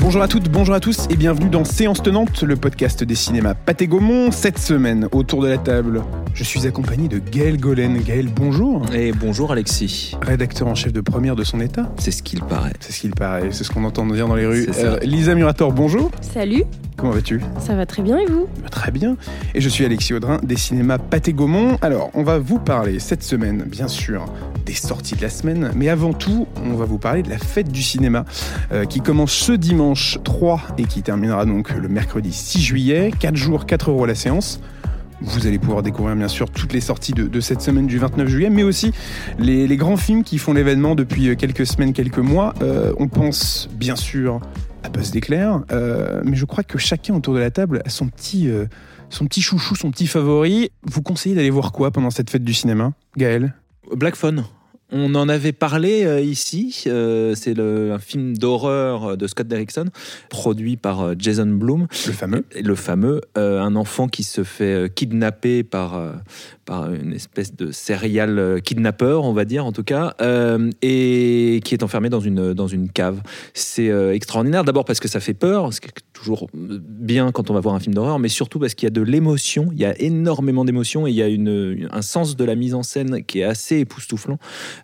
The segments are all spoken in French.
Bonjour à toutes, bonjour à tous et bienvenue dans Séance Tenante, le podcast des cinémas Pathé Gaumont. Cette semaine, autour de la table, je suis accompagné de Gaël Golen. Gaël, bonjour. Et bonjour Alexis. Rédacteur en chef de première de son état. C'est ce qu'il paraît. C'est ce qu'il paraît, c'est ce qu'on entend dire dans les rues. Euh, Lisa Murator, bonjour. Salut, Comment vas-tu? Ça va très bien et vous? Bah, Très bien. Et je suis Alexis Audrin des cinémas Pathé Gaumont. Alors, on va vous parler cette semaine, bien sûr, des sorties de la semaine, mais avant tout, on va vous parler de la fête du cinéma euh, qui commence ce dimanche 3 et qui terminera donc le mercredi 6 juillet. 4 jours, 4 euros la séance. Vous allez pouvoir découvrir bien sûr toutes les sorties de, de cette semaine du 29 juillet, mais aussi les, les grands films qui font l'événement depuis quelques semaines, quelques mois. Euh, on pense bien sûr à Buzz d'éclair, euh, mais je crois que chacun autour de la table a son petit, euh, son petit chouchou, son petit favori. Vous conseillez d'aller voir quoi pendant cette fête du cinéma Gaël? Black Phone. On en avait parlé euh, ici. euh, c'est un film d'horreur de Scott Derrickson, produit par euh, Jason Blum. Le fameux. Le fameux, euh, un enfant qui se fait kidnapper par, par une espèce de serial kidnappeur, on va dire en tout cas, et qui est enfermé dans une, dans une cave. C'est extraordinaire, d'abord parce que ça fait peur, toujours bien quand on va voir un film d'horreur, mais surtout parce qu'il y a de l'émotion, il y a énormément d'émotion et il y a un sens de la mise en scène qui est assez époustouflant.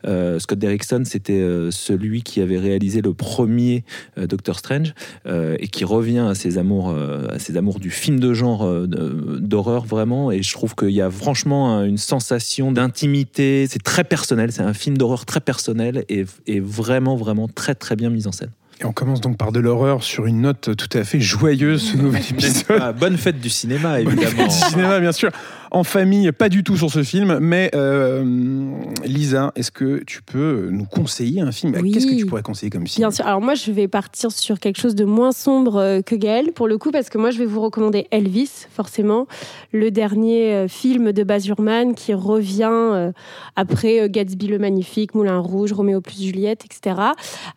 Euh, Scott Derrickson, c'était euh, celui qui avait réalisé le premier euh, Doctor Strange et qui revient à ses amours, à ses amours du film de genre d'horreur vraiment. Et je trouve qu'il y a franchement un- une sensation d'intimité. C'est très personnel. C'est un film d'horreur très personnel et, et vraiment, vraiment très, très bien mis en scène. Et on commence donc par de l'horreur sur une note tout à fait joyeuse, ce nouvel épisode. Ah, bonne fête du cinéma, Bonne fête évidemment. du cinéma, bien sûr. En famille, pas du tout sur ce film, mais euh, Lisa, est-ce que tu peux nous conseiller un film? Oui. Qu'est-ce que tu pourrais conseiller comme film? Bien sûr. Alors moi, je vais partir sur quelque chose de moins sombre euh, que Gaël, pour le coup, parce que moi, je vais vous recommander Elvis, forcément, le dernier euh, film de Baz Luhrmann qui revient après Gatsby le Magnifique, Moulin Rouge, Roméo plus Juliette, etc.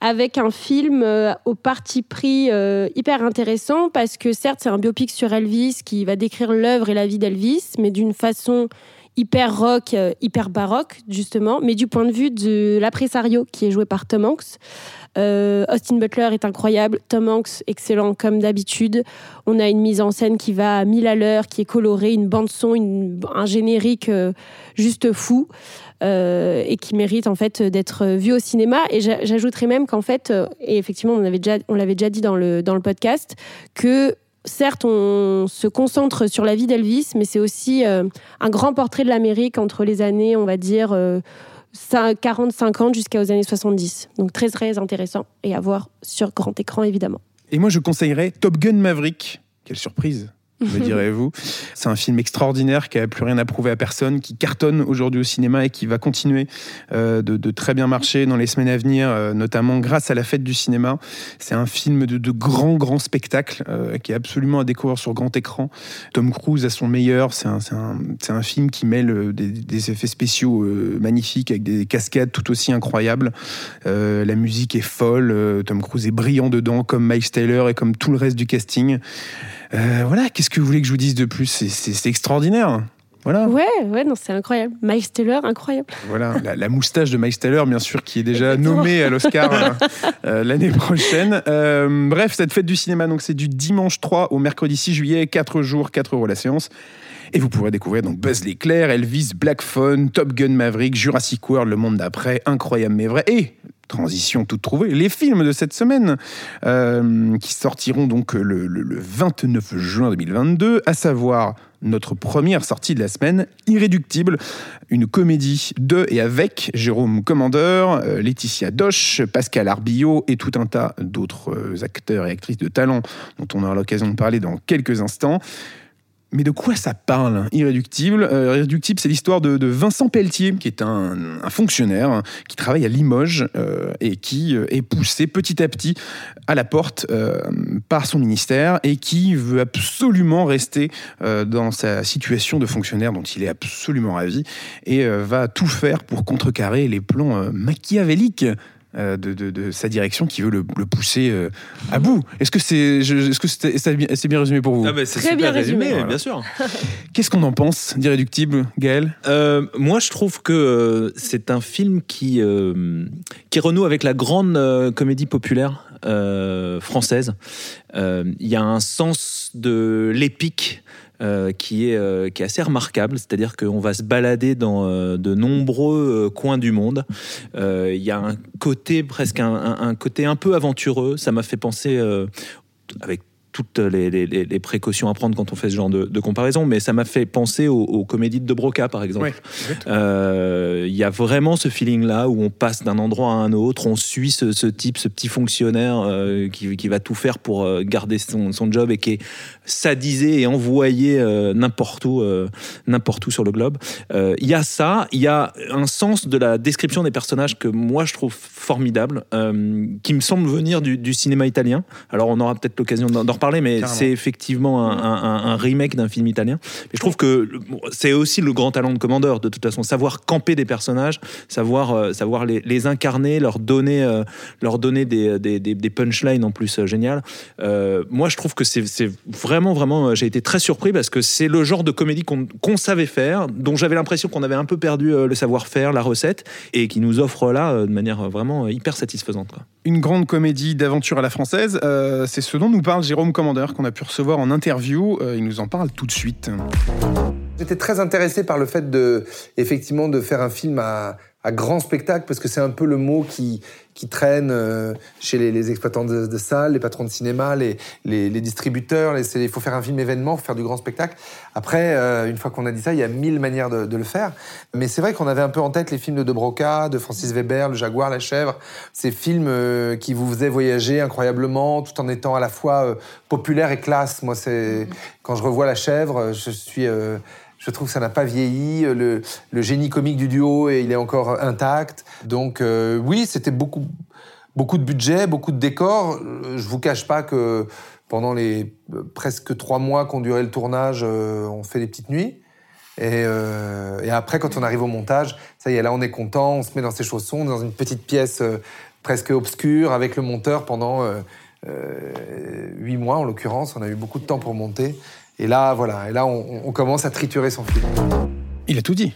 Avec un film au parti pris hyper intéressant, parce que certes, c'est un biopic sur Elvis qui va décrire l'œuvre et la vie d'Elvis, mais d'une façon hyper rock, euh, hyper baroque, justement, mais du point de vue de l'appresario qui est joué par Tom Hanks. Euh, Austin Butler est incroyable, Tom Hanks excellent comme d'habitude. On a une mise en scène qui va à mille à l'heure, qui est colorée, une bande son, un générique euh, juste fou et qui mérite en fait d'être vu au cinéma. Et j'a- j'ajouterais même qu'en fait, et effectivement on avait déjà, on l'avait déjà dit dans le dans le podcast, que certes on se concentre sur la vie d'Elvis, mais c'est aussi euh, un grand portrait de l'Amérique entre les années, on va dire. euh, 40-50 jusqu'aux années 70. Donc très très intéressant et à voir sur grand écran évidemment. Et moi, je conseillerais Top Gun Maverick. Quelle surprise me direz-vous. C'est un film extraordinaire qui a plus rien à prouver à personne, qui cartonne aujourd'hui au cinéma et qui va continuer euh, de, de très bien marcher dans les semaines à venir, euh, notamment grâce à la fête du cinéma. C'est un film de, de grand, grand spectacle euh, qui est absolument à découvrir sur grand écran. Tom Cruise à son meilleur. C'est un, film qui mêle euh, des, des effets spéciaux euh, magnifiques avec des cascades tout aussi incroyables. Euh, la musique est folle. euh, Tom Cruise est brillant dedans, comme Miles Taylor et comme tout le reste du casting. Euh, voilà, qu'est-ce que vous voulez que je vous dise de plus? C'est- extraordinaire. Voilà, Ouais, ouais, non, c'est incroyable. Miles Taylor, incroyable. voilà. La, la moustache de Miles Taylor, bien sûr, qui est déjà nommée à l'Oscar euh, euh, l'année prochaine. Euh, bref, cette fête du cinéma, donc c'est du dimanche 3 au mercredi 6 juillet, 4 jours, 4 euros la séance. Et vous pourrez découvrir donc Buzz l'éclair, Elvis, Black Phone, Top Gun Maverick, Jurassic World, Le Monde d'après, Incroyable mais vrai, et transition toute trouvée, les films de cette semaine euh, qui sortiront donc le, le- le 29 juin 2022, à savoir notre première sortie de la semaine, Irréductible, une comédie de et avec Jérôme Commandeur, euh, Laetitia Doche, Pascal Arbillot et tout un tas d'autres euh, acteurs et actrices de talent dont on aura l'occasion de parler dans quelques instants. Mais de quoi ça parle, hein, Irréductible. Euh, Irréductible, c'est l'histoire de, Vincent Pelletier, qui est un, fonctionnaire hein, qui travaille à Limoges euh, et qui euh, est poussé petit à petit à la porte par son ministère et qui veut absolument rester dans sa situation de fonctionnaire dont il est absolument ravi et va tout faire pour contrecarrer les plans machiavéliques de, de- de sa direction qui veut le, le pousser euh, à bout. Est-ce que c'est est-ce que c'est c'est bien, résumé pour vous? Ah bah, c'est Très super bien résumé, résumé. bien sûr. Qu'est-ce qu'on en pense d'Irréductible, Gaël? Euh, moi, je trouve que euh, c'est un film qui, euh, qui renoue avec la grande euh, comédie populaire euh, française. Euh, Il y a un sens de l'épique. Euh, qui, est, euh, qui est assez remarquable, c'est-à-dire qu'on va se balader dans euh, de nombreux coins du monde. Il y a un côté presque un, côté un peu aventureux. Ça m'a fait penser, avec toutes les, les- les- les précautions à prendre quand on fait ce genre de, de comparaison, mais ça m'a fait penser aux, aux comédies de De Broca, par exemple. Ouais. Euh, Il y a vraiment ce feeling-là où on passe d'un endroit à un autre, on suit ce, ce type, ce petit fonctionnaire euh, qui, qui va tout faire pour euh, garder son, son job et qui est sadisé et envoyé euh, n'importe où, n'importe où sur le globe. Il y a ça, il y a un sens de la description des personnages que moi je trouve formidable, qui me semble venir du, du cinéma italien. Alors on aura peut-être l'occasion d'en d'en reparler, mais c'est effectivement un, un- un remake d'un film italien. Mais je trouve que c'est aussi le grand talent de Commandeur, de toute façon, savoir camper des personnages, savoir, euh, savoir les, les incarner, leur donner, euh, leur donner des, des, des- des punchlines en plus euh, géniales. Euh, moi, je trouve que c'est vraiment, vraiment, j'ai été très surpris parce que c'est le genre de comédie qu'on savait faire, dont j'avais l'impression qu'on avait un peu perdu euh, le savoir-faire, la recette, et qui nous offre là euh, de manière vraiment hyper satisfaisante. quoi. Une grande comédie d'aventure à la française, euh, c'est ce dont nous parle Jérôme Commandeur, qu'on a pu recevoir en interview. Euh, il nous en parle tout de suite. J'étais très intéressé par le fait de, effectivement, de faire un film à, à grand spectacle, parce que c'est un peu le mot qui, traîne euh, chez les, exploitants de, salles, les patrons de cinéma, les, distributeurs. Il faut faire un film événement, faut faire du grand spectacle. Après, euh, une fois qu'on a dit ça, il y a mille manières de, le faire. Mais c'est vrai qu'on avait un peu en tête les films de De Broca, de Francis Weber, Le Jaguar, La Chèvre. Ces films euh, qui vous faisaient voyager incroyablement, tout en étant à la fois populaire et classe. Moi, c'est quand je revois La Chèvre, je suis je trouve que ça n'a pas vieilli. Le, le génie comique du duo, il est encore intact. Donc euh, oui, c'était beaucoup, beaucoup de budget, beaucoup de décors. Euh, Je vous cache pas que pendant les euh, presque trois mois qu'ont duré le tournage, euh, on fait des petites nuits. Et, euh, et après, quand on arrive au montage, ça y est, là, on est content, on se met dans ses chaussons, on est dans une petite pièce euh, presque obscure avec le monteur pendant euh, euh, huit mois, en l'occurrence. On a eu beaucoup de temps pour monter. Et là, voilà, et là, on, on commence à triturer son film. Il a tout dit.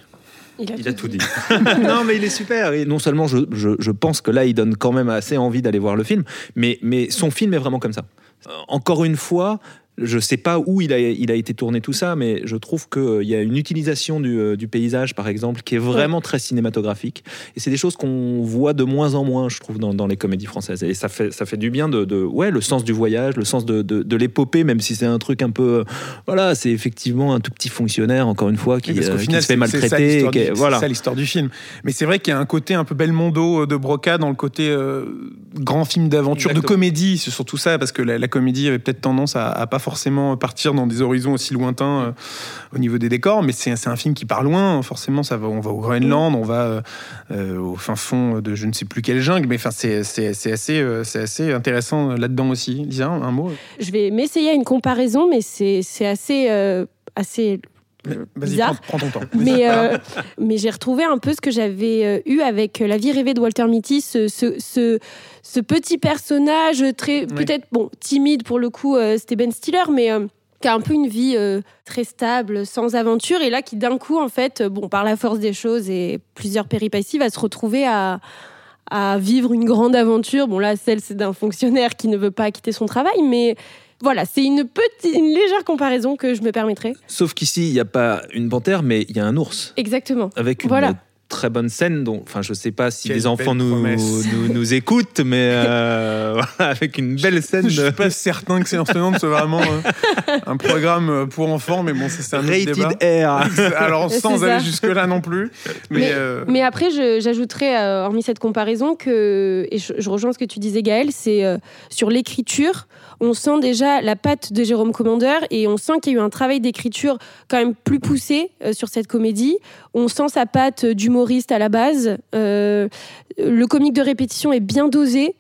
Il a tout dit. non, mais il est super. Et non seulement je, je, je pense que là, il donne quand même assez envie d'aller voir le film, mais, mais son film est vraiment comme ça. Euh, Encore une fois, je sais pas où il a, il a été tourné tout ça, mais je trouve qu'il y a une utilisation du, euh, du paysage, par exemple, qui est vraiment très cinématographique. Et c'est des choses qu'on voit de moins en moins, je trouve, dans, dans les comédies françaises. Et ça fait, ça fait du bien de, de- ouais, le sens du voyage, le sens de, de, de l'épopée, même si c'est un truc un peu, euh, voilà, c'est effectivement un tout petit fonctionnaire, encore une fois, qui, Oui, euh, se fait c'est- c'est ça maltraiter. c'est voilà. ça l'histoire du film. Mais c'est vrai qu'il y a un côté un peu Belmondo euh, de Broca dans le côté euh, grand film d'aventure, de comédie. C'est surtout ça, parce que la, la comédie avait peut-être tendance à, à pas forcément partir dans des horizons aussi lointains euh, au niveau des décors. Mais c'est un film qui part loin. Forcément, ça va, on va au Groenland, on va euh, euh, au fin fond de je ne sais plus quelle jungle. Mais enfin, c'est assez, intéressant là-dedans aussi. Lisa, un mot Je vais m'essayer à une comparaison, mais c'est assez, euh, Bizarre. prends, prends ton temps. mais, euh, mais j'ai retrouvé un peu ce que j'avais eu avec La vie rêvée de Walter Mitty, ce, ce, ce, ce petit personnage très, peut-être, bon, timide pour le coup, euh, c'était Ben Stiller, mais euh, qui a un peu une vie euh, très stable, sans aventure, et là qui d'un coup, en fait, euh, bon, par la force des choses et plusieurs péripéties, va se retrouver à à vivre une grande aventure. Bon, là, celle, c'est d'un fonctionnaire qui ne veut pas quitter son travail, mais voilà, c'est une petite, une légère comparaison que je me permettrai. Sauf qu'ici, il n'y a pas une panthère, mais il y a un ours. Exactement. Avec une Voilà. Très bonne scène. Dont, enfin, je sais pas si Quelle les enfants nous, nous, nous écoutent, mais euh, avec une belle scène Je de suis pas certain que c'est Enseignante soit vraiment euh, un programme euh, pour enfants, mais bon, c'est un autre débat. rated R. Alors, sans aller jusque-là non plus. Mais, Mais- euh, Mais après, je- j'ajouterais, euh, hormis cette comparaison, que, et je, je rejoins ce que tu disais, Gaël, c'est euh, sur l'écriture, on sent déjà la patte de Jérôme Commandeur et on sent qu'il y a eu un travail d'écriture quand même plus poussé euh, sur cette comédie. On sent sa patte d'humoriste à la base. Euh, le comique de répétition est bien dosé.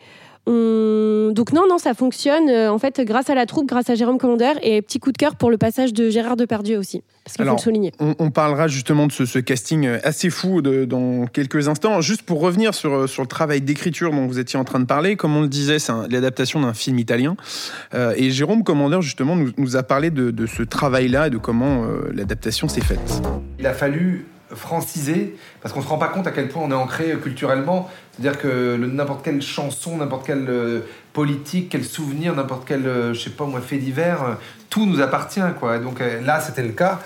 On- donc non, non, ça fonctionne euh, en fait grâce à la troupe, grâce à Jérôme Commander et petit coup de cœur pour le passage de Gérard Depardieu aussi, parce qu'il faut le souligner. On, on parlera justement de ce, ce casting euh, assez fou de- dans quelques instants. Juste pour revenir sur, euh, sur le travail d'écriture dont vous étiez en train de parler, comme on le disait, c'est l'adaptation d'un film italien. Euh, et Jérôme Commandeur, justement, nous, nous a parlé de, de ce travail-là et de comment euh, l'adaptation s'est faite. Il a fallu franciser, parce qu'on se rend pas compte à quel point on est ancré culturellement. C'est-à-dire que n'importe quelle chanson, n'importe quelle euh, politique, quel souvenir, n'importe quel, euh, je sais pas moi, fait divers, euh, tout nous appartient, quoi. Donc euh, là, c'était le cas.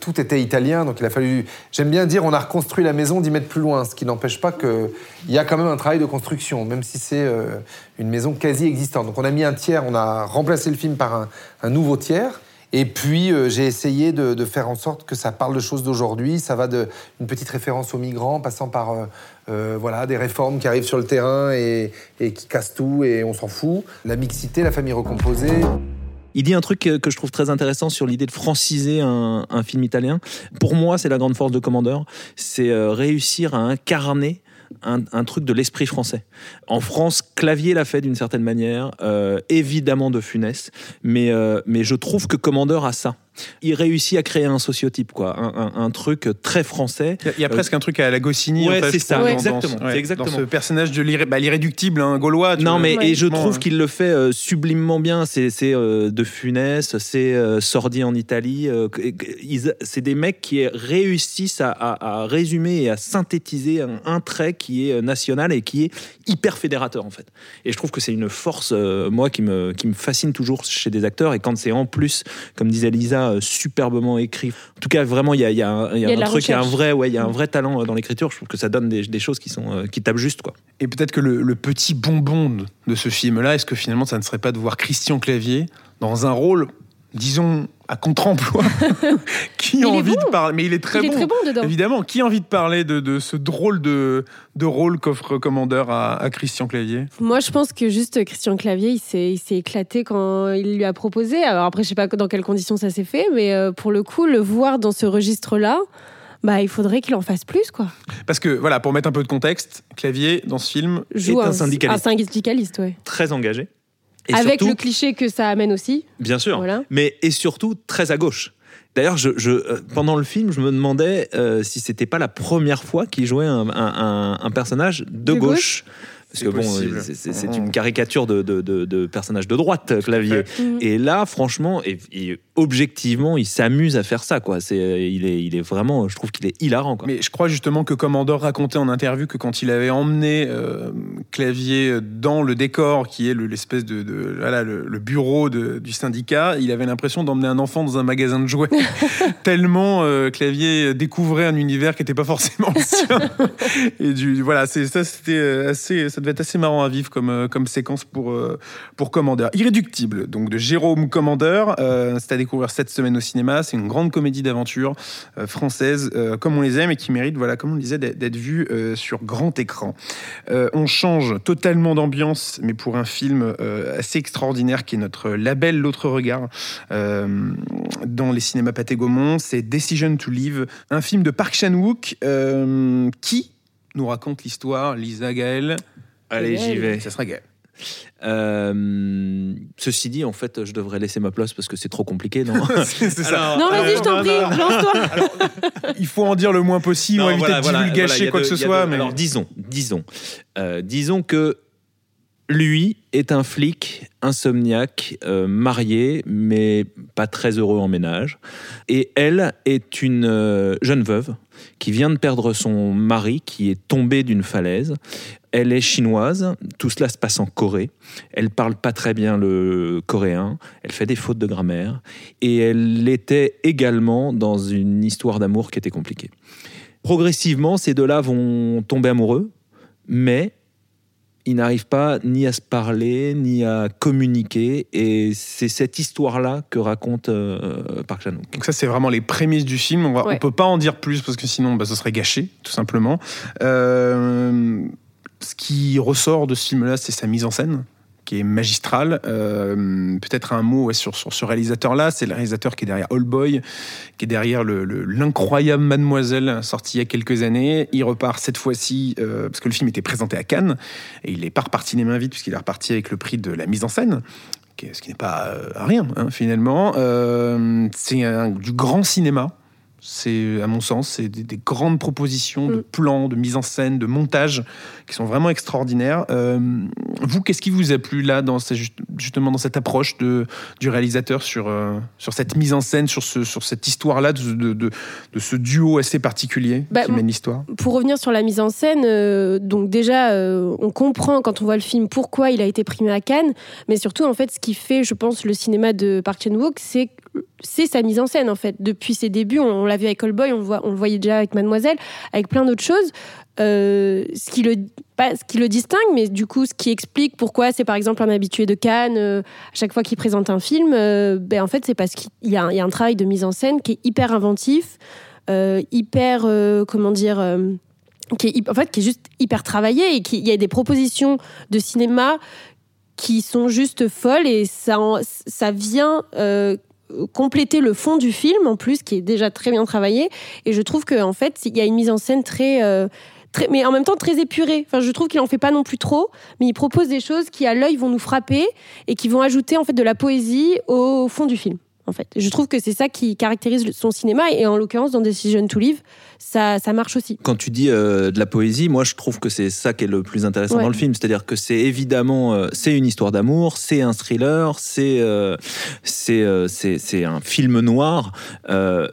Tout était italien, donc il a fallu. J'aime bien dire, on a reconstruit la maison 10 mètres plus loin, ce qui n'empêche pas qu'il y a quand même un travail de construction, même si c'est une maison quasi existante. Donc on a mis un tiers, on a remplacé le film par un nouveau tiers. Et puis euh, j'ai essayé de, faire en sorte que ça parle de choses d'aujourd'hui. Ça va de une petite référence aux migrants, passant par euh, euh, voilà des réformes qui arrivent sur le terrain et, qui cassent tout et on s'en fout. La mixité, la famille recomposée. Il dit un truc que je trouve très intéressant sur l'idée de franciser un, un film italien. Pour moi, c'est la grande force de Commandeur, c'est réussir à incarner un, truc de l'esprit français. En France, Clavier l'a fait d'une certaine manière, euh, évidemment de Funès, mais, euh, mais je trouve que Commandeur a ça. Il réussit à créer un sociotype, quoi, un, un- un truc très français. Il y a, il y a presque un truc à la Goscinny. Ouais, en fait, c'est ça, dans- exactement, dans exactement. Dans ce personnage de bah, l'irréductible, un gaulois. Non, vois. mais Ouais. et je trouve euh, qu'il le fait euh, sublimement bien. C'est euh, de Funès, c'est euh, Sordi en Italie. c'est des mecs qui réussissent à, à- à résumer et à synthétiser un, un trait qui est national et qui est hyper fédérateur en fait. Et je trouve que c'est une force, moi, qui me, qui me fascine toujours chez des acteurs. Et quand c'est en plus, comme disait Lisa, euh, superbement écrit. En tout cas, vraiment, il y a, il y a un, il y a Il y a de un la truc, il y a un vrai, ouais, il y a un vrai talent euh, dans l'écriture. Je trouve que ça donne des, des choses qui sont euh, qui tapent juste quoi. Et peut-être que le, le petit bonbon de ce film-là, est-ce que finalement ça ne serait pas de voir Christian Clavier dans un rôle, disons, à contre-emploi Qui a est envie bon. de parler? Mais il est très il bon. est très bon dedans. Évidemment, qui a envie de parler de, de ce drôle de, de rôle qu'offre Commandeur à, à Christian Clavier? Moi, je pense que juste Christian Clavier, il s'est, il s'est éclaté quand il lui a proposé. Alors après, je sais pas dans quelles conditions ça s'est fait, mais euh, pour le coup, le voir dans ce registre-là, bah, il faudrait qu'il en fasse plus, quoi. Parce que, voilà, pour mettre un peu de contexte, Clavier, dans ce film, Joue un syndicaliste. Un syndicaliste, ouais. Très engagé. Et Avec surtout- le cliché que ça amène aussi. Bien sûr. Voilà. Mais et surtout très à gauche. D'ailleurs, je, je, euh, pendant le film, je me demandais euh, si c'était pas la première fois qu'il jouait un, un- un- un personnage de, De gauche. gauche Parce que bon, c'est- On- une caricature de, de, de- de personnage de droite, Clavier. Mhm. Et là, franchement, et, et objectivement, il s'amuse à faire ça. Quoi. C'est, il, est, il est vraiment, je trouve qu'il est hilarant. Quoi. Mais je crois justement que Commandeur racontait en interview que quand il avait emmené euh, Clavier dans le décor, qui est le- l'espèce de, de- voilà, le, le bureau de- du syndicat, il avait l'impression d'emmener un enfant dans un magasin de jouets. Tellement euh, Clavier découvrait un univers qui n'était pas forcément le sien. Et du, voilà, c'est ça, c'était euh, assez, ça devait être assez marrant à vivre comme, euh, comme séquence pour, euh, pour Commandeur. Irréductible, donc de Jérôme Commandeur, euh, c'est à découvrir cette semaine au cinéma. C'est une grande comédie d'aventure euh, française, euh, comme on les aime et qui mérite, voilà, comme on le disait, d'être vue euh, sur grand écran. On change totalement d'ambiance, mais pour un film assez extraordinaire qui est notre label L'autre regard dans les cinémas Pathé Gaumont. C'est Decision to Live, un film de Park Chan-wook qui nous raconte l'histoire, Lisa Gaël. Allez, j'y vais. Ça sera Gaël. Euh, ceci dit, en fait, je devrais laisser ma place parce que c'est trop compliqué, non c'est c'est ça. Alors, Non, vas-y, je t'en non, prie, lance-toi. Il faut en dire le moins possible, on Non, éviter voilà, de voilà, voilà, a quoi de- que ce soit. de- mais... Alors disons, disons, euh, disons que lui est un flic insomniaque, euh, marié, mais pas très heureux en ménage. Et elle est une euh, jeune veuve qui vient de perdre son mari, qui est tombé d'une falaise. Elle est chinoise, tout cela se passe en Corée. Elle parle pas très bien le coréen, elle fait des fautes de grammaire, et elle était également dans une histoire d'amour qui était compliquée. Progressivement, ces deux-là vont tomber amoureux, mais ils n'arrivent pas ni à se parler, ni à communiquer, et c'est cette histoire-là que raconte euh, Park Chan-wook. Donc ça, c'est vraiment les prémices du film. On, Ouais. on peut pas en dire plus parce que sinon, bah, ce serait gâché, tout simplement. Euh, ce qui ressort de ce film-là, c'est sa mise en scène qui est magistral. Euh, peut-être un mot sur, sur ce réalisateur-là, c'est le réalisateur qui est derrière All Boy, qui est derrière l'incroyable le, Mademoiselle, sorti il y a quelques années. Il repart cette fois-ci, euh, parce que le film était présenté à Cannes, et il n'est pas reparti les mains vides, puisqu'il est reparti avec le prix de la mise en scène ce qui n'est pas euh, rien hein, finalement. c'est du grand cinéma. C'est, à mon sens, c'est des, grandes propositions de mm. plans, de mise en scène, de montage qui sont vraiment extraordinaires. Euh, vous, qu'est-ce qui vous a plu là, dans justement dans cette approche de, du réalisateur sur, euh, sur cette mise en scène, sur, ce, sur cette histoire-là, de, de, de, ce duo assez particulier bah, qui mène l'histoire? Pour revenir sur la mise en scène, euh, donc déjà, on comprend quand on voit le film pourquoi il a été primé à Cannes, mais surtout, en fait, ce qui fait, je pense, le cinéma de Park Chan-wook, c'est c'est sa mise en scène en fait. Depuis ses débuts, on, l'a vu avec Boy, on, on, le voyait déjà avec Mademoiselle, avec plein d'autres choses. Euh, ce, qui le, pas, ce qui le distingue, mais du coup, ce qui explique pourquoi c'est par exemple un habitué de Cannes, euh, à chaque fois qu'il présente un film, euh, ben, en fait, c'est parce qu'il y, y, a un travail de mise en scène qui est hyper inventif, hyper, comment dire, qui est, en fait, qui est juste hyper travaillé et qu'il y a des propositions de cinéma qui sont juste folles et ça, ça vient compléter le fond du film en plus qui est déjà très bien travaillé. Et je trouve qu'en en fait il y a une mise en scène très, euh, mais en même temps très épurée. Enfin je trouve qu'il en fait pas non plus trop mais il propose des choses qui à l'œil vont nous frapper et qui vont ajouter en fait de la poésie au fond du film en fait. Je trouve que c'est ça qui caractérise son cinéma et en l'occurrence dans Decision to Live, ça, ça marche aussi. Quand tu dis euh, de la poésie, moi je trouve que c'est ça qui est le plus intéressant dans le film, c'est-à-dire que c'est évidemment euh, c'est une histoire d'amour, c'est un thriller, c'est euh, c'est un film noir,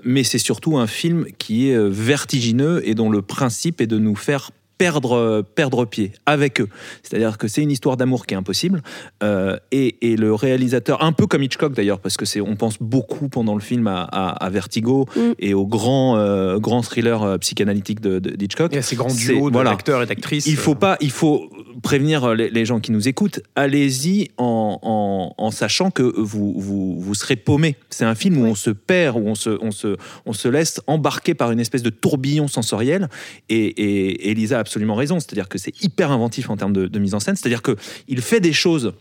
mais c'est surtout un film qui est vertigineux et dont le principe est de nous faire perdre, perdre pied avec eux. C'est-à-dire que c'est une histoire d'amour qui est impossible. Euh, et, et, le réalisateur, un peu comme Hitchcock d'ailleurs, parce que c'est, on pense beaucoup pendant le film à, à, Vertigo mm. et au grand, euh, grand thriller euh, psychanalytique de, d'Hitchcock. Et à ces grands duos d'acteurs et d'actrices. Il faut pas, il faut prévenir les, gens qui nous écoutent. Allez-y en, en, en, sachant que vous, vous, vous serez paumé. C'est un film où on se perd, où on se, on se, on se laisse embarquer par une espèce de tourbillon sensoriel. Et, et Elisa a absolument raison. C'est-à-dire que c'est hyper inventif en termes de, mise en scène. C'est-à-dire qu'il fait des choses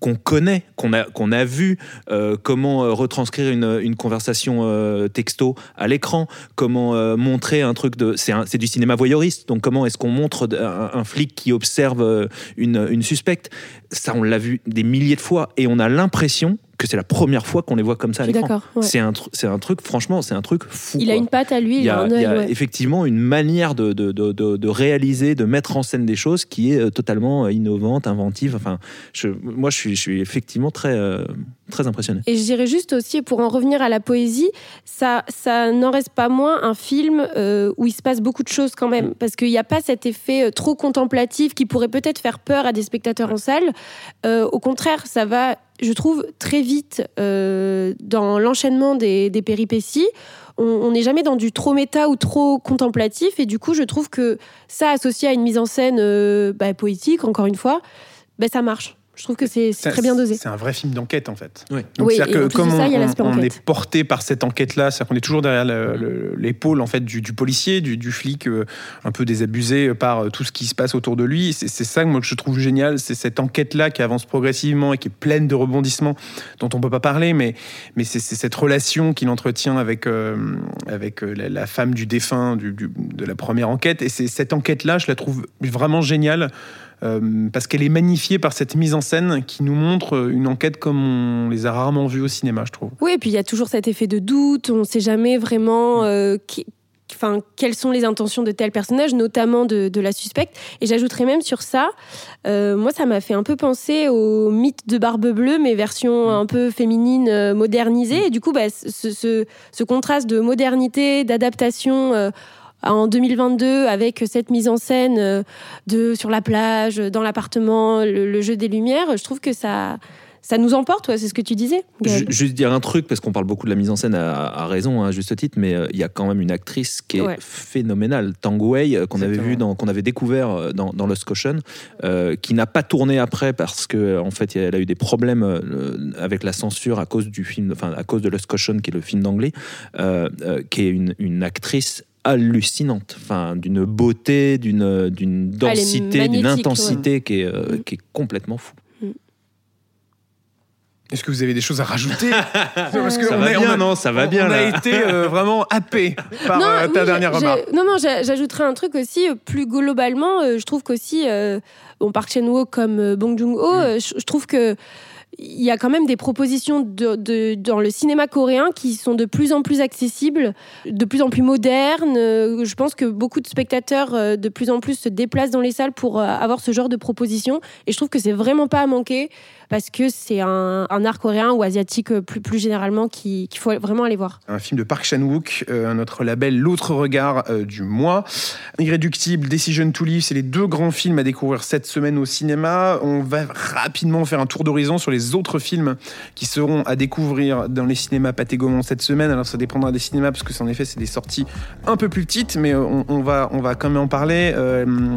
qu'on connaît, qu'on a, qu'on a vu, euh, comment euh, retranscrire une, conversation euh, texto à l'écran, comment montrer un truc de... C'est du cinéma voyeuriste, donc comment est-ce qu'on montre un, flic qui observe une, une suspecte? Ça, on l'a vu des milliers de fois, et on a l'impression que c'est la première fois qu'on les voit comme ça à l'écran. C'est un, c'est un truc, franchement, c'est un truc fou. Il a une patte à lui. Il y a, effectivement une manière de, de, de, de, réaliser, de mettre en scène des choses qui est euh, totalement euh, innovante, inventive. Enfin, je, moi, je suis, je suis effectivement très, euh, très impressionné. Et je dirais juste aussi, pour en revenir à la poésie, ça, ça n'en reste pas moins un film où il se passe beaucoup de choses quand même. Parce qu'il n'y a pas cet effet trop contemplatif qui pourrait peut-être faire peur à des spectateurs en salle. au contraire, ça va je trouve, très vite euh, dans l'enchaînement des, péripéties. On n'est jamais dans du trop méta ou trop contemplatif. Et du coup, je trouve que ça, associé à une mise en scène euh, bah, poétique, encore une fois, bah, ça marche. Je trouve que c'est très bien dosé. C'est un vrai film d'enquête en fait. Oui. que comme on, est porté par cette enquête-là, c'est-à-dire qu'on est toujours derrière l'épaule en fait du, policier, du, flic, euh, un peu désabusé par euh, tout ce qui se passe autour de lui. C'est ça moi que je trouve génial, c'est cette enquête-là qui avance progressivement et qui est pleine de rebondissements dont on peut pas parler, mais mais c'est cette relation qu'il entretient avec euh, avec la, femme du défunt de la première enquête. Et c'est cette enquête-là, je la trouve vraiment géniale. Euh, parce qu'elle est magnifiée par cette mise en scène qui nous montre une enquête comme on les a rarement vues au cinéma, je trouve. Oui, et puis il y a toujours cet effet de doute, on ne sait jamais vraiment euh, enfin, quelles sont les intentions de tel personnage, notamment de, la suspecte. Et j'ajouterais même sur ça, euh, moi, ça m'a fait un peu penser au mythe de Barbe Bleue, mais version un peu féminine, modernisée. Et du coup, bah, ce, ce, contraste de modernité, d'adaptation en 2022 avec cette mise en scène euh, de sur la plage, dans l'appartement, le, jeu des lumières, je trouve que ça ça nous emporte, c'est ce que tu disais. Juste dire un truc, parce qu'on parle beaucoup de la mise en scène à, raison, hein, à juste titre, mais euh, il y a quand même une actrice qui est phénoménale, Tang Wei, euh, qu'on avait vu, qu'on avait découvert dans, dans Lost Caution, qui n'a pas tourné après parce que en fait, elle a eu des problèmes avec la censure à cause du film, enfin à cause de Lost Caution, qui est le film d'anglais, qui est une, une actrice hallucinante, enfin d'une beauté, d'une d'une densité, d'une intensité qui, est, euh, qui est complètement fou. Mm. Est-ce que vous avez des choses à rajouter Parce Ça on va est- on bien, a- non Ça va bien, On a là. été euh, vraiment happé par euh, ta oui, dernière remarque. Non, non, j'a- j'ajouterais un truc aussi. Plus globalement, euh, je trouve qu'aussi, euh, bon, Park Chan-wook comme euh, Bong Joon-ho, Mm. euh, je, je trouve que il y a quand même des propositions dans le cinéma coréen qui sont de plus en plus accessibles, de plus en plus modernes. Je pense que beaucoup de spectateurs euh, de plus en plus se déplacent dans les salles pour euh, avoir ce genre de propositions. Et je trouve que c'est vraiment pas à manquer parce que c'est un, art coréen ou asiatique euh, plus, plus généralement qui- qu'il faut vraiment aller voir. Un film de Park Chan-wook, euh, notre label L'autre regard euh, du mois. Irréductible, Decision to Live, c'est les deux grands films à découvrir cette semaine au cinéma. On va rapidement faire un tour d'horizon sur les autres films qui seront à découvrir dans les cinémas Pathé cette semaine. Alors ça dépendra des cinémas parce que c'est en effet c'est des sorties un peu plus petites, mais euh, on, va on va quand même en parler.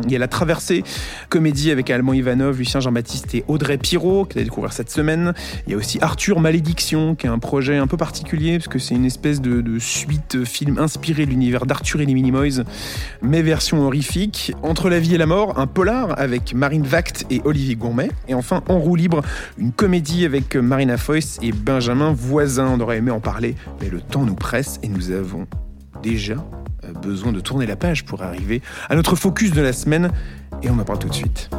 Il y a La Traversée, comédie avec Alban Ivanov, Lucien Jean-Baptiste et Audrey Pirot qui à découvrir cette semaine. Il y a aussi Arthur Malédiction, qui est un projet un peu particulier, parce que c'est une espèce de, suite film inspiré de l'univers d'Arthur et les Minimoys, mais version horrifique. Entre la vie et la mort, un polar avec Marine Vact et Olivier Gourmet. Et enfin, En roue libre, une comédie avec Marina Foïs et Benjamin Voisin. On aurait aimé en parler, mais le temps nous presse et nous avons déjà euh, besoin de tourner la page pour arriver à notre focus de la semaine. Et on en parle tout de suite.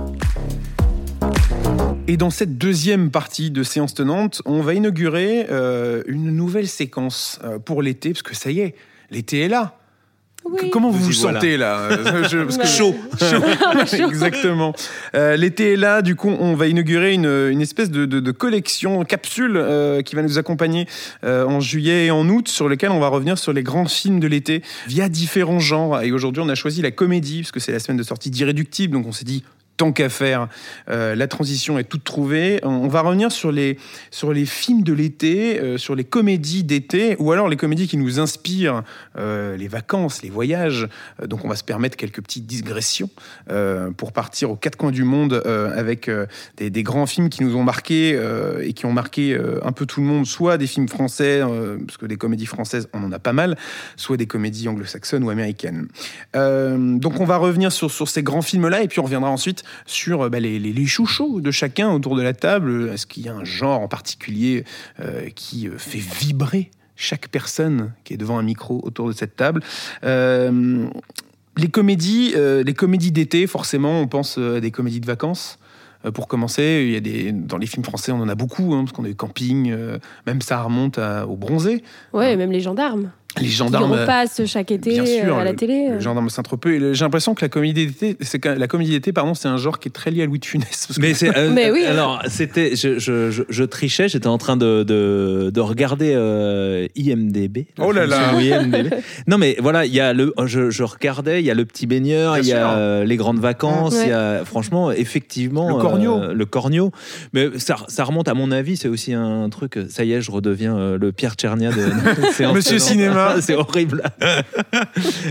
Et dans cette deuxième partie de séance tenante, on va inaugurer euh, une nouvelle séquence euh, pour l'été, parce que ça y est, l'été est là. Oui. Comment vous vous voilà. sentez là Euh, je- parce que- Chaud, Chaud. Exactement. Euh, L'été est là, du coup, on va inaugurer une, une espèce de, de- de collection capsule euh, qui va nous accompagner euh, en juillet et en août, sur lequel on va revenir sur les grands films de l'été via différents genres. Et aujourd'hui, on a choisi la comédie, parce que c'est la semaine de sortie d'Irréductible, donc on s'est dit. Tant qu'à faire, euh, la transition est toute trouvée. On- va revenir sur les, sur les films de l'été, euh, sur les comédies d'été, ou alors les comédies qui nous inspirent euh, les vacances, les voyages. Donc on va se permettre quelques petites digressions pour partir aux quatre coins du monde avec des, des grands films qui nous ont marqués et qui ont marqué un peu tout le monde, soit des films français, parce que des comédies françaises, on en a pas mal, soit des comédies anglo-saxonnes ou américaines. Donc on va revenir sur, sur ces grands films-là et puis on reviendra ensuite sur bah, les, les, les chouchous de chacun autour de la table. Est-ce qu'il y a un genre en particulier euh, qui euh, fait vibrer chaque personne qui est devant un micro autour de cette table? Euh, les comédies, euh, les comédies d'été, forcément, on pense à des comédies de vacances. Pour commencer, il y a des, dans les films français, on en a beaucoup, hein, parce qu'on a eu Camping, euh, même ça remonte à- au Bronzé. Ouais, même les gendarmes. Les gendarmes. euh, repassent chaque été bien sûr, euh, à la le- télé. Le gendarme Saint-Tropez. J'ai l'impression que la comédie d'été, c'est que la comédie d'été, pardon, c'est un genre qui est très lié à Louis de Funès. parce que- Mais c'est. euh, Mais oui. Alors, c'était. Je, je, je, je trichais, j'étais en train de, de, de regarder euh, IMDB. Oh là là. IMDb. Non, mais voilà, il y a le. Je, je regardais, il y a le petit baigneur, il y a euh, les grandes vacances, Ouais. il y a. Franchement, effectivement. Le corneau. euh, le corneau. Mais ça, ça remonte, à mon avis, c'est aussi un truc. Ça y est, je redeviens euh, le Pierre Tchernia de. Séance Monsieur Tenante. C'est horrible.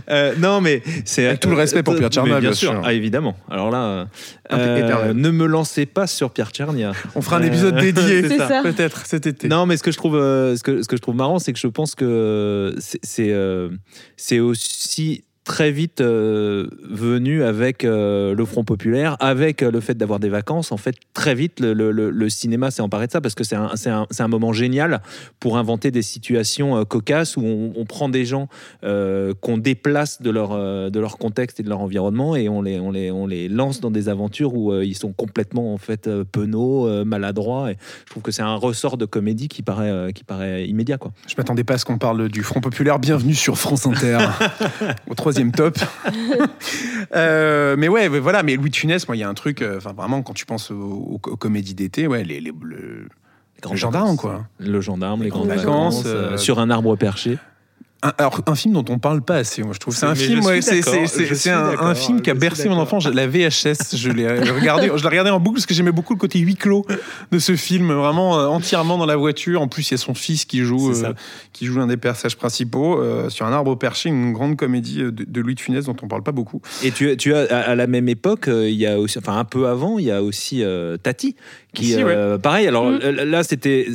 Euh, non, mais c'est. Avec tout le respect pour Pierre Tchernia, bien bien sûr. sûr. Ah, évidemment. Alors là. Euh, ne me lancez pas sur Pierre Tchernia. On fera un Euh, épisode dédié, C'est ça. peut-être cet été. Non, mais ce que je trouve, euh, ce que, ce que je trouve marrant, c'est que je pense que c'est c'est euh, c'est aussi très vite euh, venu avec euh, le Front populaire, avec euh, le fait d'avoir des vacances. En fait, très vite, le, le- le- le cinéma s'est emparé de ça parce que c'est un, moment génial pour inventer des situations euh, cocasses où on, on prend des gens qu'on déplace de leur, de leur contexte et de leur environnement et on les, on les, on les lance dans des aventures où ils sont complètement en fait penauds, maladroits. Et je trouve que c'est un ressort de comédie qui paraît, qui paraît immédiat. Quoi. Je m'attendais pas à ce qu'on parle du Front Populaire. Bienvenue sur France Inter, au troisième top. Euh, mais ouais, mais voilà. Mais Louis de Funès, moi, il y a un truc. euh, Enfin, vraiment, quand tu penses aux, aux- aux comédies d'été, ouais, les, les- le, grandes le gendarme, vacances. quoi. Le gendarme, les grandes grandes vacances, vacances, euh, euh, sur un arbre perché. Un, alors, un film dont on parle pas assez, moi, je trouve. C'est un film, ouais, c'est un, film qui a bercé mon enfance. La VHS, je l'ai regardé, je l'ai regardé en boucle parce que j'aimais beaucoup le côté huis clos de ce film, vraiment euh, entièrement dans la voiture. En plus, il y a son fils qui joue, euh, qui joue l'un des personnages principaux euh, sur un arbre perché, une grande comédie euh, de, de Louis de Funès dont on parle pas beaucoup. Et tu, tu as à, à la même époque, euh, il y a aussi, enfin un peu avant, il y a aussi euh, Tati qui Ici, ouais. euh, pareil. Alors Mm. là, c'était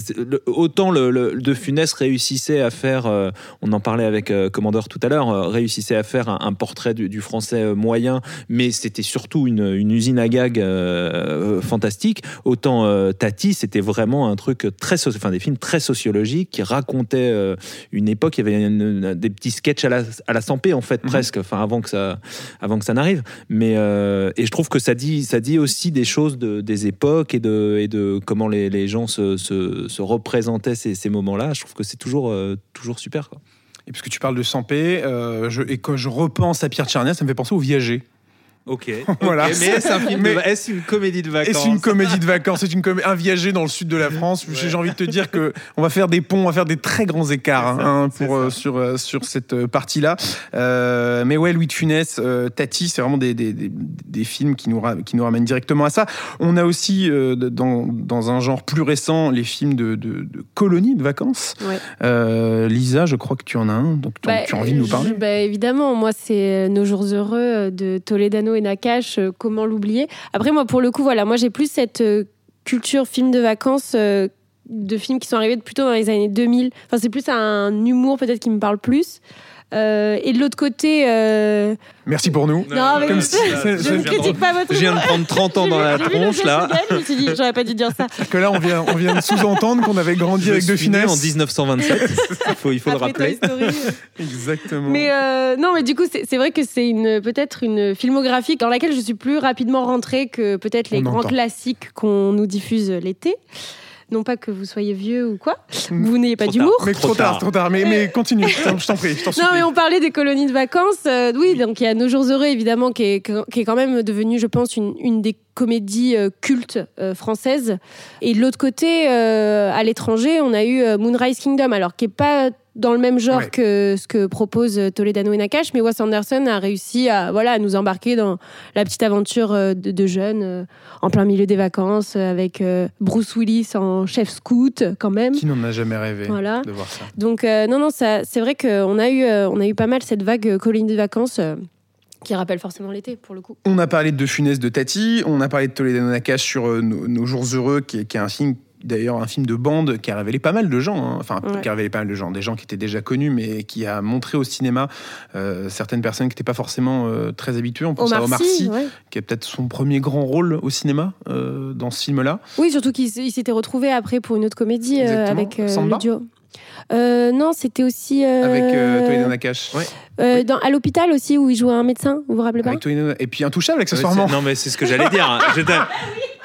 autant le, le- De Funès réussissait à faire, euh, on en parlait avec euh, Commandeur tout à l'heure, euh, réussissait à faire un, un portrait du, du français euh, moyen, mais c'était surtout une, une usine à gags euh, fantastique. Autant euh, Tati, c'était vraiment un truc très, enfin des films très sociologiques qui racontaient euh, une époque. Il y avait une- des petits sketchs à la, à la Sampé en fait Mhm. presque, enfin avant que ça, avant que ça n'arrive. Mais euh, et je trouve que ça dit, ça dit aussi des choses de, des époques et de, et de comment les, gens se, se, se représentaient ces, moments-là. Je trouve que c'est toujours, euh, toujours super. Et puisque tu parles de Sampé, euh, et quand je repense à Pierre Tchernia, ça me fait penser au Viager. Ok. Voilà. Mais est-ce un film Mais- de- est-ce une comédie de vacances c'est une comédie de vacances, c'est une comé- un viager dans le sud de la France. J'ai envie de te dire que on va faire des ponts, on va faire des très grands écarts hein, c'est pour euh, sur euh, sur cette euh, partie-là. Euh, mais ouais, Louis de Funès, euh, Tati, c'est vraiment des, des, des, des films qui nous ra- qui nous ramènent directement à ça. On a aussi euh, dans dans un genre plus récent les films de, de, de colonies de vacances. Ouais. Euh, Lisa, je crois que tu en as un, donc tu, Bah, tu as envie de nous je- parler. bah, Évidemment, moi, c'est Nos jours heureux de Toledano Nakash. euh, Comment l'oublier? Après, moi, pour le coup, voilà, moi, j'ai plus cette euh, culture film de vacances. euh, de films qui sont arrivés plutôt dans les années 2000. Enfin, c'est plus un humour peut-être qui me parle plus. Euh, et de l'autre côté, euh, Merci pour nous. Non, mais Comme je, si- je ne critique pas votre Je viens de prendre 30 ans dans la tronche là. de Je me suis dit, j'aurais pas dû dire ça. Que là, on vient on vient de sous-entendre qu'on avait grandi Je avec De suis né Funès. en 1927. il faut, il faut le Après rappeler. Exactement. Mais euh, non, mais du coup, c'est c'est vrai que c'est une peut-être une filmographie dans laquelle je suis plus rapidement rentrée que peut-être les On grands entend. classiques qu'on nous diffuse l'été. Non pas que vous soyez vieux ou quoi, Mm. vous n'ayez pas d'humour. Mais trop, Trop tard, tard. trop tard. Mais, mais continue, je t'en- prie, je Non, supplie. mais on parlait des colonies de vacances. Euh, oui, donc il y a Nos Jours Heureux, évidemment, qui est, qui est quand même devenu, je pense, une, une des comédies euh, cultes euh, françaises. Et de l'autre côté, euh, à l'étranger, on a eu euh, Moonrise Kingdom, alors qui est pas dans le même genre Ouais. que ce que propose euh, Toledano et Nakash, mais Wes Anderson a réussi à, voilà, à nous embarquer dans la petite aventure euh, de, de jeunes euh, en plein milieu des vacances, avec Bruce Willis en chef scout, quand même. Qui n'en a jamais rêvé Voilà. de voir ça Donc euh, non, non, ça, c'est vrai qu'on a eu, on a eu pas mal cette vague euh, colonie de vacances qui rappelle forcément l'été pour le coup. On a parlé de De Funès de Tati, on a parlé de Toledano Nakash sur euh, nos, Nos jours heureux, qui est, qui est un film d'ailleurs un film de bande qui a révélé pas mal de gens, hein. enfin Ouais. qui a révélé pas mal de gens, des gens qui étaient déjà connus, mais qui a montré au cinéma euh, certaines personnes qui n'étaient pas forcément euh, très habituées. On pense à Omar Sy, ouais. qui est peut-être son premier grand rôle au cinéma euh, dans ce film-là. Oui, surtout qu'il s'était retrouvé après pour une autre comédie euh, avec euh, le duo. Euh, non, c'était aussi euh, Avec euh, Toledano Nakash. Ouais. euh, dans, à l'hôpital aussi où il jouait un médecin. Vous vous rappelez pas Avec Et puis Intouchable, Ouais, accessoirement. c'est- non mais c'est ce que j'allais dire. hein.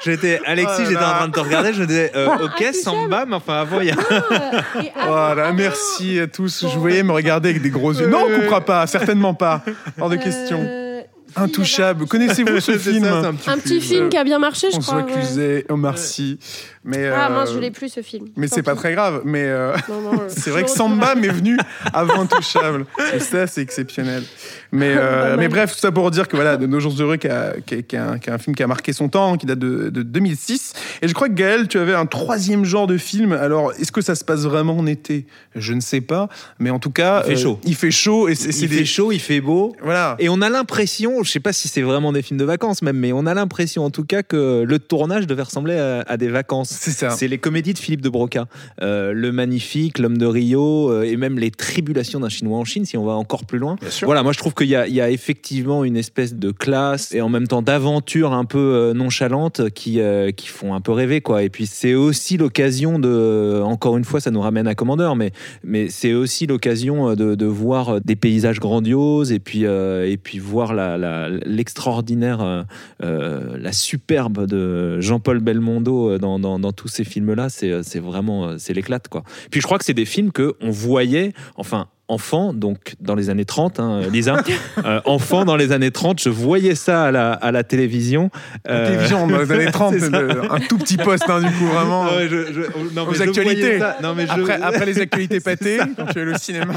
J'étais, Alexis, Oh là j'étais en train de te regarder. Je me disais, euh, ok, Intouchable. Samba, mais enfin avant il y a. Ah, et avant- Voilà, merci à tous. Je voyais me regarder avec des gros yeux. Non, on coupera pas, certainement pas. Hors de question. Euh, Intouchable. Connaissez-vous ce film ça, un petit, Un petit film qui a bien marché, je François crois. ouais. Cluzet, Omar Sy. Mais, Ah euh, mince, je l'ai plus ce film. mais c'est pas très grave. Mais euh, euh, c'est vrai que Samba m'est venu avant Intouchable. Et ça, c'est exceptionnel. Mais, euh, mal. mais bref, tout ça pour dire que voilà, de Nos jours heureux, qui, est- un, film qui a marqué son temps, qui date de, de 2006. Et je crois que Gaël, tu avais un troisième genre de film. Alors, est-ce que ça se passe vraiment en été? Je ne sais pas. Mais en tout cas, Il fait chaud. Il fait chaud et c'est c'est Il des fait chaud, il fait beau. Voilà. Et on a l'impression, je sais pas si c'est vraiment des films de vacances même, mais on a l'impression en tout cas que le tournage devait ressembler à, à des vacances. C'est ça. C'est les comédies de Philippe de Broca. Euh, le Magnifique, L'Homme de Rio, euh, et même Les Tribulations d'un Chinois en Chine, si on va encore plus loin. Bien sûr. Voilà, moi je trouve qu'il y, a- il y a effectivement une espèce de classe et en même temps d'aventure un peu euh, nonchalante qui, euh, qui font un peu rêver. quoi. Et puis c'est aussi l'occasion de, encore une fois, ça nous ramène à Commandeur, mais, mais c'est aussi l'occasion de, de voir des paysages grandioses et puis, et puis voir la- la- l'extraordinaire, la superbe de Jean-Paul Belmondo dans, dans- dans tous ces films-là. C'est c'est vraiment, euh, c'est l'éclate. quoi. Puis je crois que c'est des films que on voyait, enfin enfant, donc dans les années 30, hein, Lisa, euh, enfant dans les années 30, je voyais ça à la, à la télévision. La Euh, télévision dans les années 30, c'est ça. le- un tout petit poste, hein, du coup, vraiment. Ouais, je- je- non, Aux mais actualités. voyais ça. Non, mais je- Après, après les actualités pâtées, quand tu es au cinéma.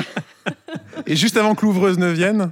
Et juste avant que l'ouvreuse ne vienne.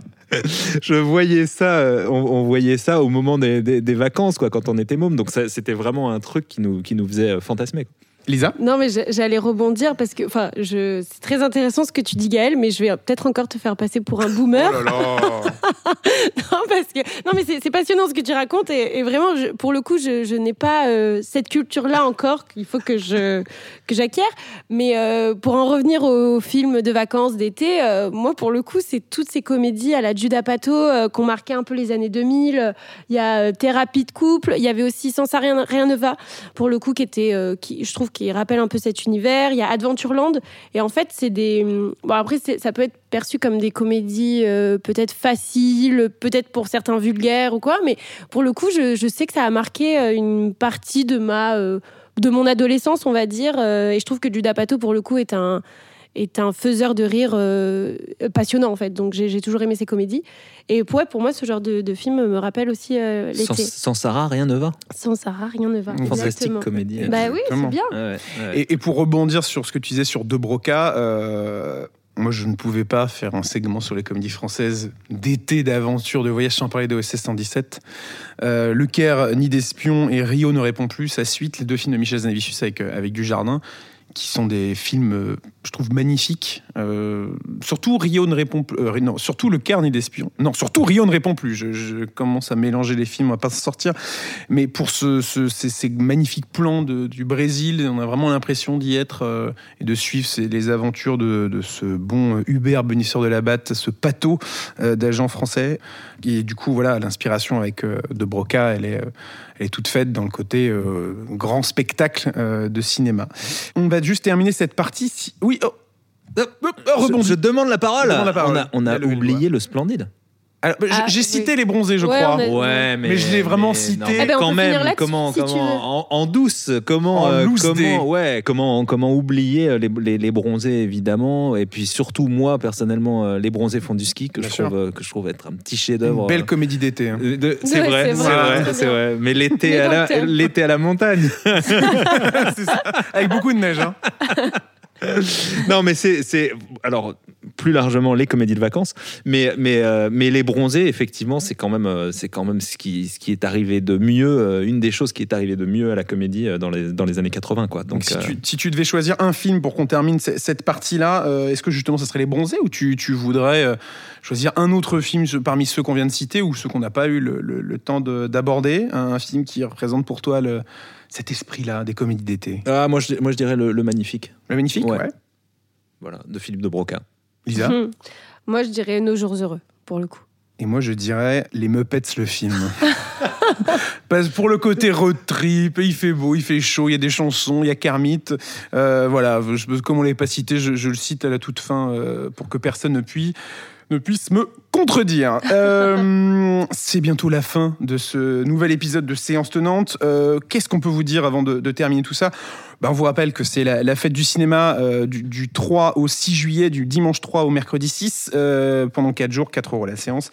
je voyais ça, euh, on, on voyait ça au moment des, des- des vacances, quoi, quand on était môme. Donc c'était vraiment un truc qui nous, qui nous faisait euh, fantasmer. quoi. Lisa? Non, mais j'a- j'allais rebondir parce que, enfin, je... c'est très intéressant ce que tu dis, Gaël, mais je vais peut-être encore te faire passer pour un boomer. Oh là là non, parce que non, mais c'est passionnant ce que tu racontes et, et vraiment, je- pour le coup, je, je n'ai pas euh, cette culture-là encore qu'il faut que je que j'acquière. Mais euh, pour en revenir aux films de vacances d'été, euh, moi, pour le coup, c'est toutes ces comédies à la Judah Pato euh, qu'on marquait un peu les années 2000. Il y a euh, Thérapie de couple. Il y avait aussi Sans ça rien rien ne va pour le coup qui était euh, qui je trouve qui rappelle un peu cet univers. Il y a Adventureland. Et en fait, c'est des bon après ça peut être perçu comme des comédies euh, peut-être faciles, peut-être pour certains vulgaires ou quoi, mais pour le coup, je, sais que ça a marqué euh, une partie de ma euh, de mon adolescence, on va dire, et je trouve que Judah Pato pour le coup est un est un faiseur de rire euh, passionnant en fait. Donc j'ai toujours aimé ses comédies. Et ouais, pour moi, ce genre de, de film me rappelle aussi euh, Sans, l'été. sans Sarah, rien ne va. Sans Sarah, rien ne va. Fantastique Exactement. comédie. Bah oui, c'est bien. Ouais, ouais. Et, et pour rebondir sur ce que tu disais sur De Broca, euh, moi je ne pouvais pas faire un segment sur les comédies françaises d'été, d'aventure, de voyage sans parler de OSS 117. Euh, le Caire, Nid d'espion et Rio ne répond plus, sa suite, les deux films de Michel Zanavicius avec, euh, avec Dujardin, qui sont des films, euh, je trouve, magnifiques. Euh, surtout Rio ne répond plus. euh, non, surtout le Caire, Nid d'espion. Non, surtout Rio ne répond plus. Je, commence à mélanger les films, on va pas s'en sortir. Mais pour ce, ce- ces, magnifiques plans du Brésil, on a vraiment l'impression d'y être euh, et de suivre les aventures de, ce bon Hubert Benisseur de la Batte, ce euh, d'agent français. Et du coup, voilà, l'inspiration avec De Broca, elle est, elle est toute faite dans le côté grand spectacle de cinéma. On va juste terminer cette partie. si- Oui, oh, oh, oh, Je, rebondis. je demande la parole. Je demande la parole. On a, on Il a a levé le oublié le Splendide. Alors, Ah, J'ai oui. cité les bronzés, je Ouais, crois. on a- Ouais, mais, Mais je l'ai vraiment mais cité. non, Eh ben, quand même, comment, si en, en douce, comment, En euh, comment, ouais, comment, comment oublier euh, les, les, les bronzés évidemment, et puis surtout moi personnellement, euh, les bronzés font du ski que Bien je sûr. trouve euh, que je trouve être un petit Une chef-d'œuvre. belle comédie d'été. hein. Euh, C'est Ouais, vrai, c'est vrai. Mais l'été à, la, l'été à la montagne. C'est ça, avec beaucoup de neige. hein. non, mais c'est, alors plus largement les comédies de vacances, mais mais euh, mais les bronzés, effectivement, c'est quand même euh, c'est quand même ce qui ce qui est arrivé de mieux, euh, une des choses qui est arrivée de mieux à la comédie dans les dans les années 80, quoi. Donc, Donc, si, euh, tu, si tu devais choisir un film pour qu'on termine ce- cette partie-là, est-ce que justement ça serait Les Bronzés ou tu, tu voudrais choisir un autre film parmi ceux qu'on vient de citer ou ceux qu'on n'a pas eu le, le- le temps de- d'aborder? Un film qui représente pour toi le, cet esprit-là des comédies d'été ah, moi je moi je dirais le, le magnifique, Le magnifique, ouais. Ouais. voilà, de Philippe de Broca. Lisa Hum. Moi, je dirais Nos jours heureux, pour le coup. Et moi je dirais Les Muppets, le film. Parce pour le côté road trip, il fait beau, il fait chaud, il y a des chansons, il y a Kermit. Euh, voilà, je- comme on ne l'avait pas cité, je, je le cite à la toute fin euh, pour que personne ne puisse, ne puisse me contredire. Euh, c'est bientôt la fin de ce nouvel épisode de Séance Tenante. Euh, Qu'est-ce qu'on peut vous dire avant de, de terminer tout ça? Ben, On vous rappelle que c'est la, la fête du cinéma euh, du, du 3 au 6 juillet, du dimanche 3 au mercredi 6, euh, pendant 4 jours, 4 euros la séance,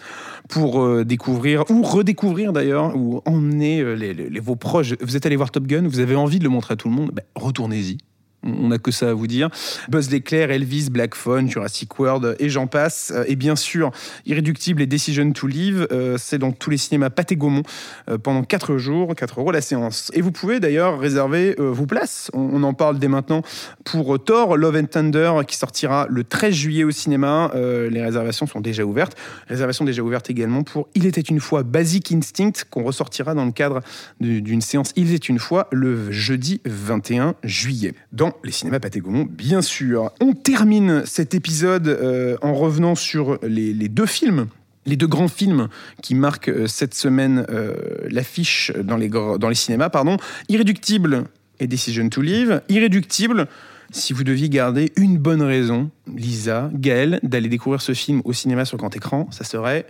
pour découvrir, ou redécouvrir d'ailleurs, ou emmener les- vos proches. Vous êtes allé voir Top Gun, vous avez envie de le montrer à tout le monde, ben, retournez-y. On n'a que ça à vous dire. Buzz l'éclair, Elvis, Black Phone, Jurassic World et j'en passe. Euh, Et bien sûr, Irréductible et Decision to Live, euh, c'est dans tous les cinémas Pathé Gaumont euh, pendant 4 jours, 4 euros la séance. Et vous pouvez d'ailleurs réserver vos places. On, en parle dès maintenant pour Thor, Love and Thunder qui sortira le 13 juillet au cinéma. Les réservations sont déjà ouvertes. Réservations déjà ouvertes également pour Il était une fois Basic Instinct qu'on ressortira dans le cadre du- d'une séance Il était une fois le jeudi 21 juillet dans les cinémas Pathé Gaumont, bien sûr. On termine cet épisode euh, en revenant sur les, les deux films les deux grands films qui marquent euh, cette semaine euh, l'affiche dans les, dans les cinémas, pardon, Irréductible et Decision to Live. Irréductible, si vous deviez garder une bonne raison, Lisa, Gaël, d'aller découvrir ce film au cinéma sur grand écran, ça serait,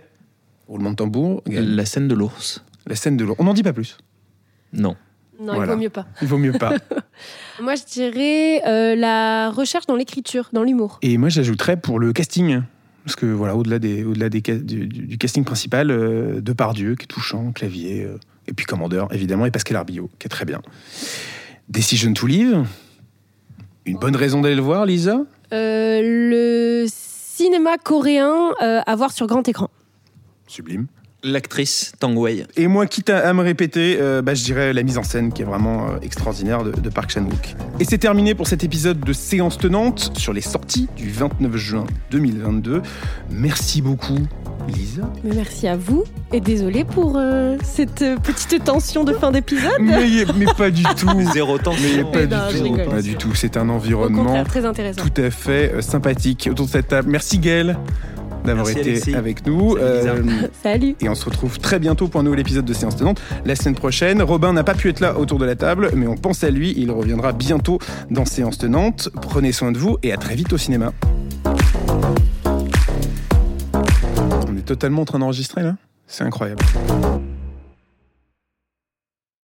roulement de tambour, Gaël, La scène de l'ours. la scène de l'eau. On n'en dit pas plus. Non. Non, Voilà. il vaut mieux pas. Il vaut mieux pas. Moi, je dirais euh, la recherche dans l'écriture, dans l'humour. Et moi, j'ajouterais pour le casting. Parce que voilà, au-delà des, au-delà des ca- du, casting principal, euh, Depardieu, qui est touchant, clavier, euh, et puis Commandeur, évidemment, et Pascal Arbillot, qui est très bien. Decision to Live, une bonne raison d'aller le voir, Lisa? Euh, le cinéma coréen à voir sur grand écran. Sublime. L'actrice Tang Wei. Et moi, quitte à, à me répéter, euh, bah, je dirais la mise en scène qui est vraiment euh, extraordinaire de, de Park Chan-wook. Et c'est terminé pour cet épisode de Séance Tenante sur les sorties du 29 juin 2022. Merci beaucoup, Lisa. Mais merci à vous et désolé pour euh, cette petite tension de fin d'épisode. Mais, mais pas du tout. Zéro temps. Mais pas Mais non, je du tout. rigole. Pas du tout. C'est un environnement contraire, très intéressant. tout à fait euh, sympathique autour de cette table. Merci Gaël d'avoir été Alexis. avec nous. Euh. Salut. et on se retrouve très bientôt pour un nouvel épisode de Séance Tenante la semaine prochaine. Robin n'a pas pu être là autour de la table, mais on pense à lui. Il reviendra bientôt dans Séance Tenante. Prenez soin de vous et à très vite au cinéma. On est totalement en train d'enregistrer là? C'est incroyable.